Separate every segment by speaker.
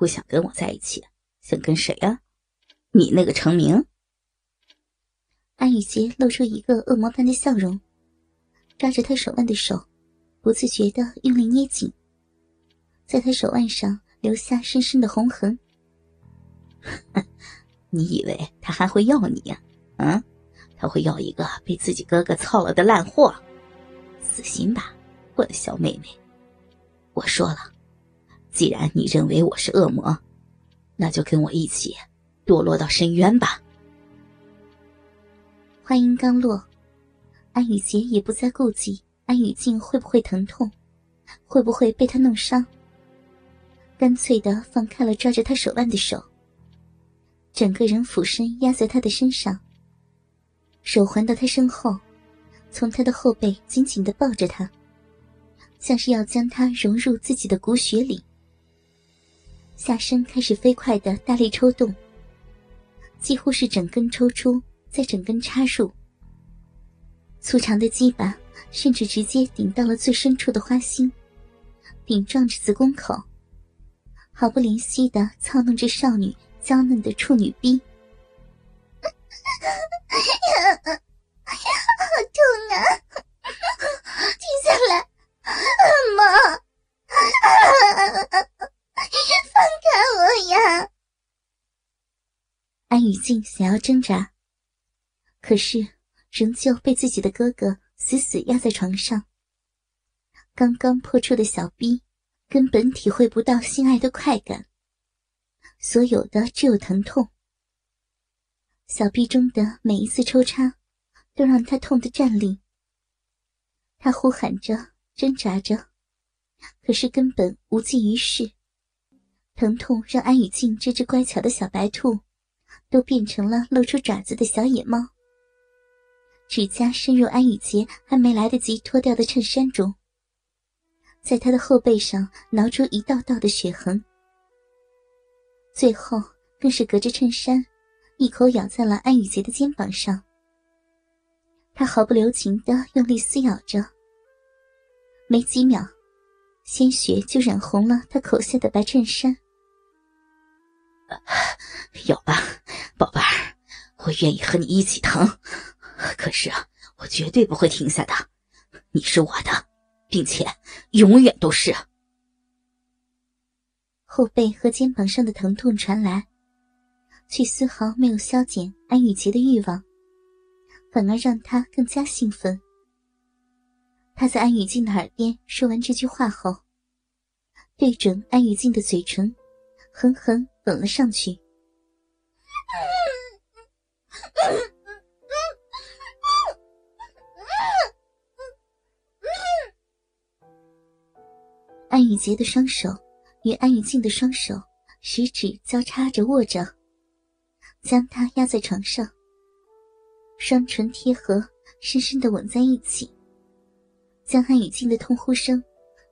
Speaker 1: 不想跟我在一起，想跟谁啊？你那个成名？
Speaker 2: 安雨洁露出一个恶魔般的笑容，抓着他手腕的手，不自觉的用力捏紧，在他手腕上留下深深的红痕。
Speaker 1: 你以为他还会要你呀？嗯，他会要一个被自己哥哥操了的烂货？死心吧，我的小妹妹。我说了，既然你认为我是恶魔，那就跟我一起堕落到深渊吧。
Speaker 2: 话音刚落，安雨洁也不再顾忌安雨静会不会疼痛，会不会被他弄伤，干脆的放开了抓着他手腕的手。整个人俯身压在他的身上，手环到他身后，从他的后背紧紧的抱着他，像是要将他融入自己的骨血里。下身开始飞快的大力抽动，几乎是整根抽出，再整根插入。粗长的鸡巴甚至直接顶到了最深处的花心，顶撞着子宫口，毫不怜惜的操弄着少女。娇嫩的处女逼，
Speaker 3: 好痛啊！停下来，妈！放开我呀！
Speaker 2: 安雨静想要挣扎，可是仍旧被自己的哥哥死死压在床上。刚刚破处的小逼，根本体会不到性爱的快感。所有的只有疼痛。小臂中的每一次抽插，都让他痛得站立。他呼喊着，挣扎着，可是根本无济于事。疼痛让安雨静这只乖巧的小白兔，都变成了露出爪子的小野猫。指甲深入安雨洁还没来得及脱掉的衬衫中，在他的后背上挠出一道道的血痕。最后，更是隔着衬衫，一口咬在了安雨洁的肩膀上。他毫不留情的用力撕咬着，没几秒，鲜血就染红了他口下的白衬衫。
Speaker 1: 咬吧，愿意和你一起疼。可是，我绝对不会停下的。你是我的，并且永远都是。
Speaker 2: 后背和肩膀上的疼痛传来，却丝毫没有消减安雨洁的欲望，反而让她更加兴奋。他在安雨静的耳边说完这句话后，对准安雨静的嘴唇，狠狠吻了上去。安雨洁的双手。与安雨静的双手十指交叉着握着，将她压在床上，双唇贴合，深深的吻在一起，将安雨静的痛呼声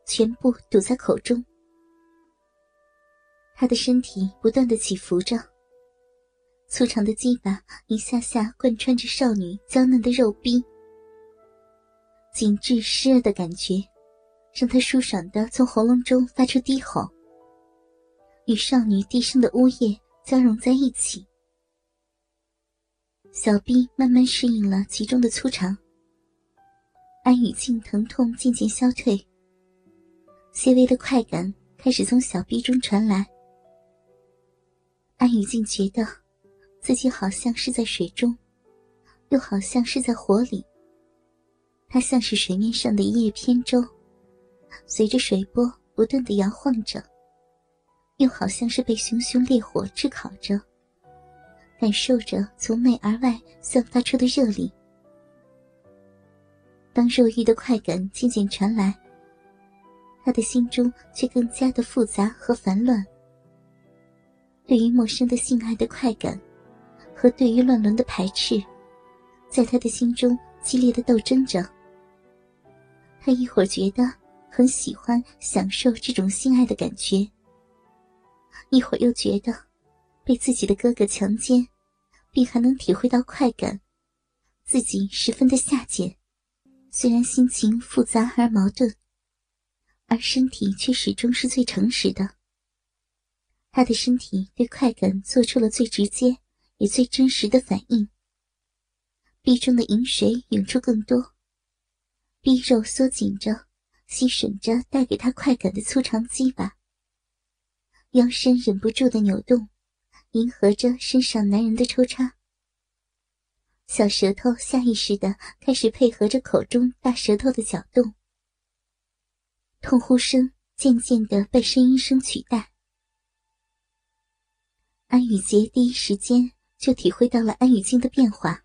Speaker 2: 全部堵在口中。他的身体不断的起伏着，粗长的鸡巴一下下贯穿着少女娇嫩的肉壁，紧致湿热的感觉，让他舒爽的从喉咙中发出低吼。与少女低声的呜咽交融在一起，小臂慢慢适应了其中的粗长。安雨静疼痛渐渐消退，些微的快感开始从小臂中传来。安雨静觉得自己好像是在水中，又好像是在火里。他像是水面上的一叶扁舟，随着水波不断的摇晃着。又好像是被熊熊烈火炙烤着，感受着从内而外散发出的热力。当肉欲的快感渐渐传来，他的心中却更加的复杂和烦乱。对于陌生的性爱的快感，和对于乱伦的排斥，在他的心中激烈的斗争着。他一会儿觉得很喜欢享受这种性爱的感觉。一会儿又觉得被自己的哥哥强奸，并还能体会到快感，自己十分的下贱。虽然心情复杂而矛盾，而身体却始终是最诚实的。他的身体对快感做出了最直接也最真实的反应，壁中的饮水涌出更多，逼肉缩紧着，吸吮着带给他快感的粗长鸡巴，腰身忍不住的扭动，迎合着身上男人的抽插，小舌头下意识的开始配合着口中大舌头的搅动，痛呼声渐渐的被呻吟声取代。安雨洁第一时间就体会到了安雨静的变化，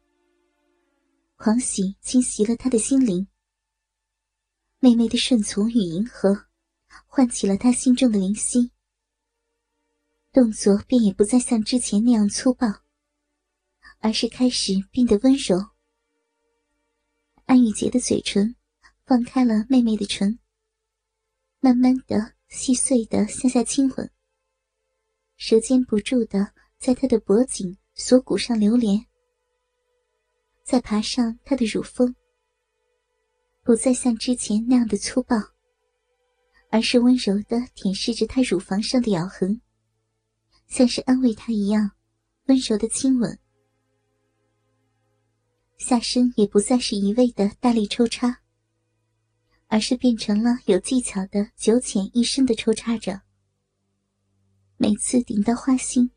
Speaker 2: 狂喜侵袭了他的心灵。妹妹的顺从与迎合，唤起了他心中的灵犀，动作便也不再像之前那样粗暴，而是开始变得温柔。安雨洁的嘴唇放开了妹妹的唇，慢慢的、细碎的向下亲吻。舌尖不住的在他的脖颈、锁骨上流连，再爬上他的乳峰，不再像之前那样的粗暴，而是温柔的舔舐着他乳房上的咬痕，像是安慰他一样，温柔的亲吻。下身也不再是一味的大力抽插，而是变成了有技巧的九浅一深的抽插着。每次顶到花心，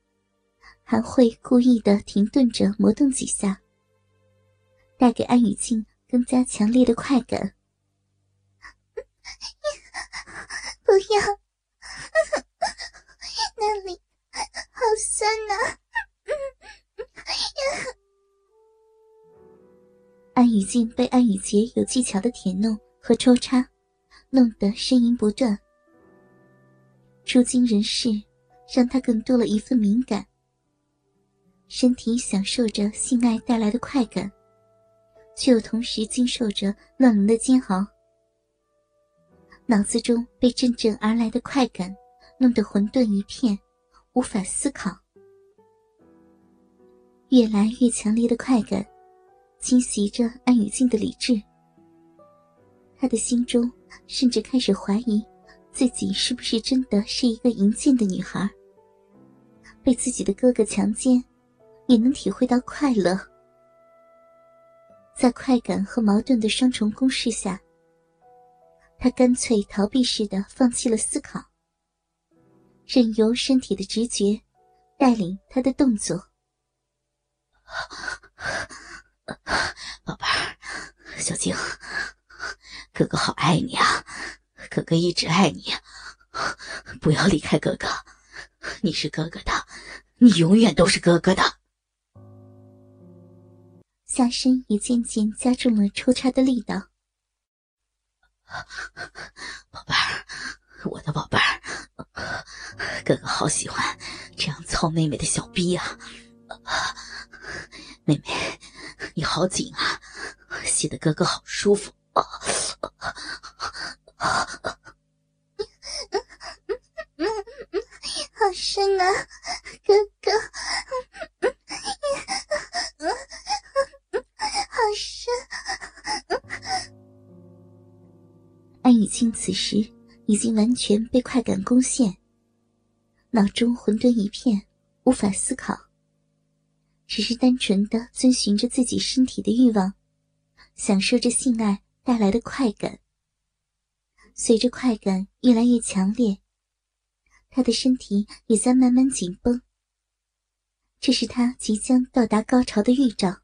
Speaker 2: 还会故意的停顿着磨动几下，带给安雨静更加强烈的快感。
Speaker 3: 不要，那里好酸呐！
Speaker 2: 安雨静被安雨洁有技巧的舔弄和抽插，弄得呻吟不断。出惊人事。让他更多了一份敏感，身体享受着性爱带来的快感，却又同时经受着乱伦的煎熬。脑子中被阵阵而来的快感弄得混沌一片，无法思考。越来越强烈的快感侵袭着安雨静的理智，他的心中甚至开始怀疑。自己是不是真的是一个淫贱的女孩？被自己的哥哥强奸，也能体会到快乐。在快感和矛盾的双重攻势下，他干脆逃避似的放弃了思考，任由身体的直觉带领他的动作。
Speaker 1: 宝贝儿，小静，哥哥好爱你啊！哥哥一直爱你，不要离开哥哥。你是哥哥的，你永远都是哥哥的。
Speaker 2: 下身也渐渐加重了抽插的力道。
Speaker 1: 宝贝儿，我的宝贝儿，哥哥好喜欢这样操妹妹的小逼啊！妹妹，你好紧啊，吸得哥哥好舒服啊！
Speaker 3: 好深啊，哥哥，
Speaker 2: 安雨静此时已经完全被快感攻陷，脑中混沌一片，无法思考，只是单纯的遵循着自己身体的欲望，享受着性爱带来的快感。随着快感越来越强烈。他的身体也在慢慢紧绷，这是他即将到达高潮的预兆。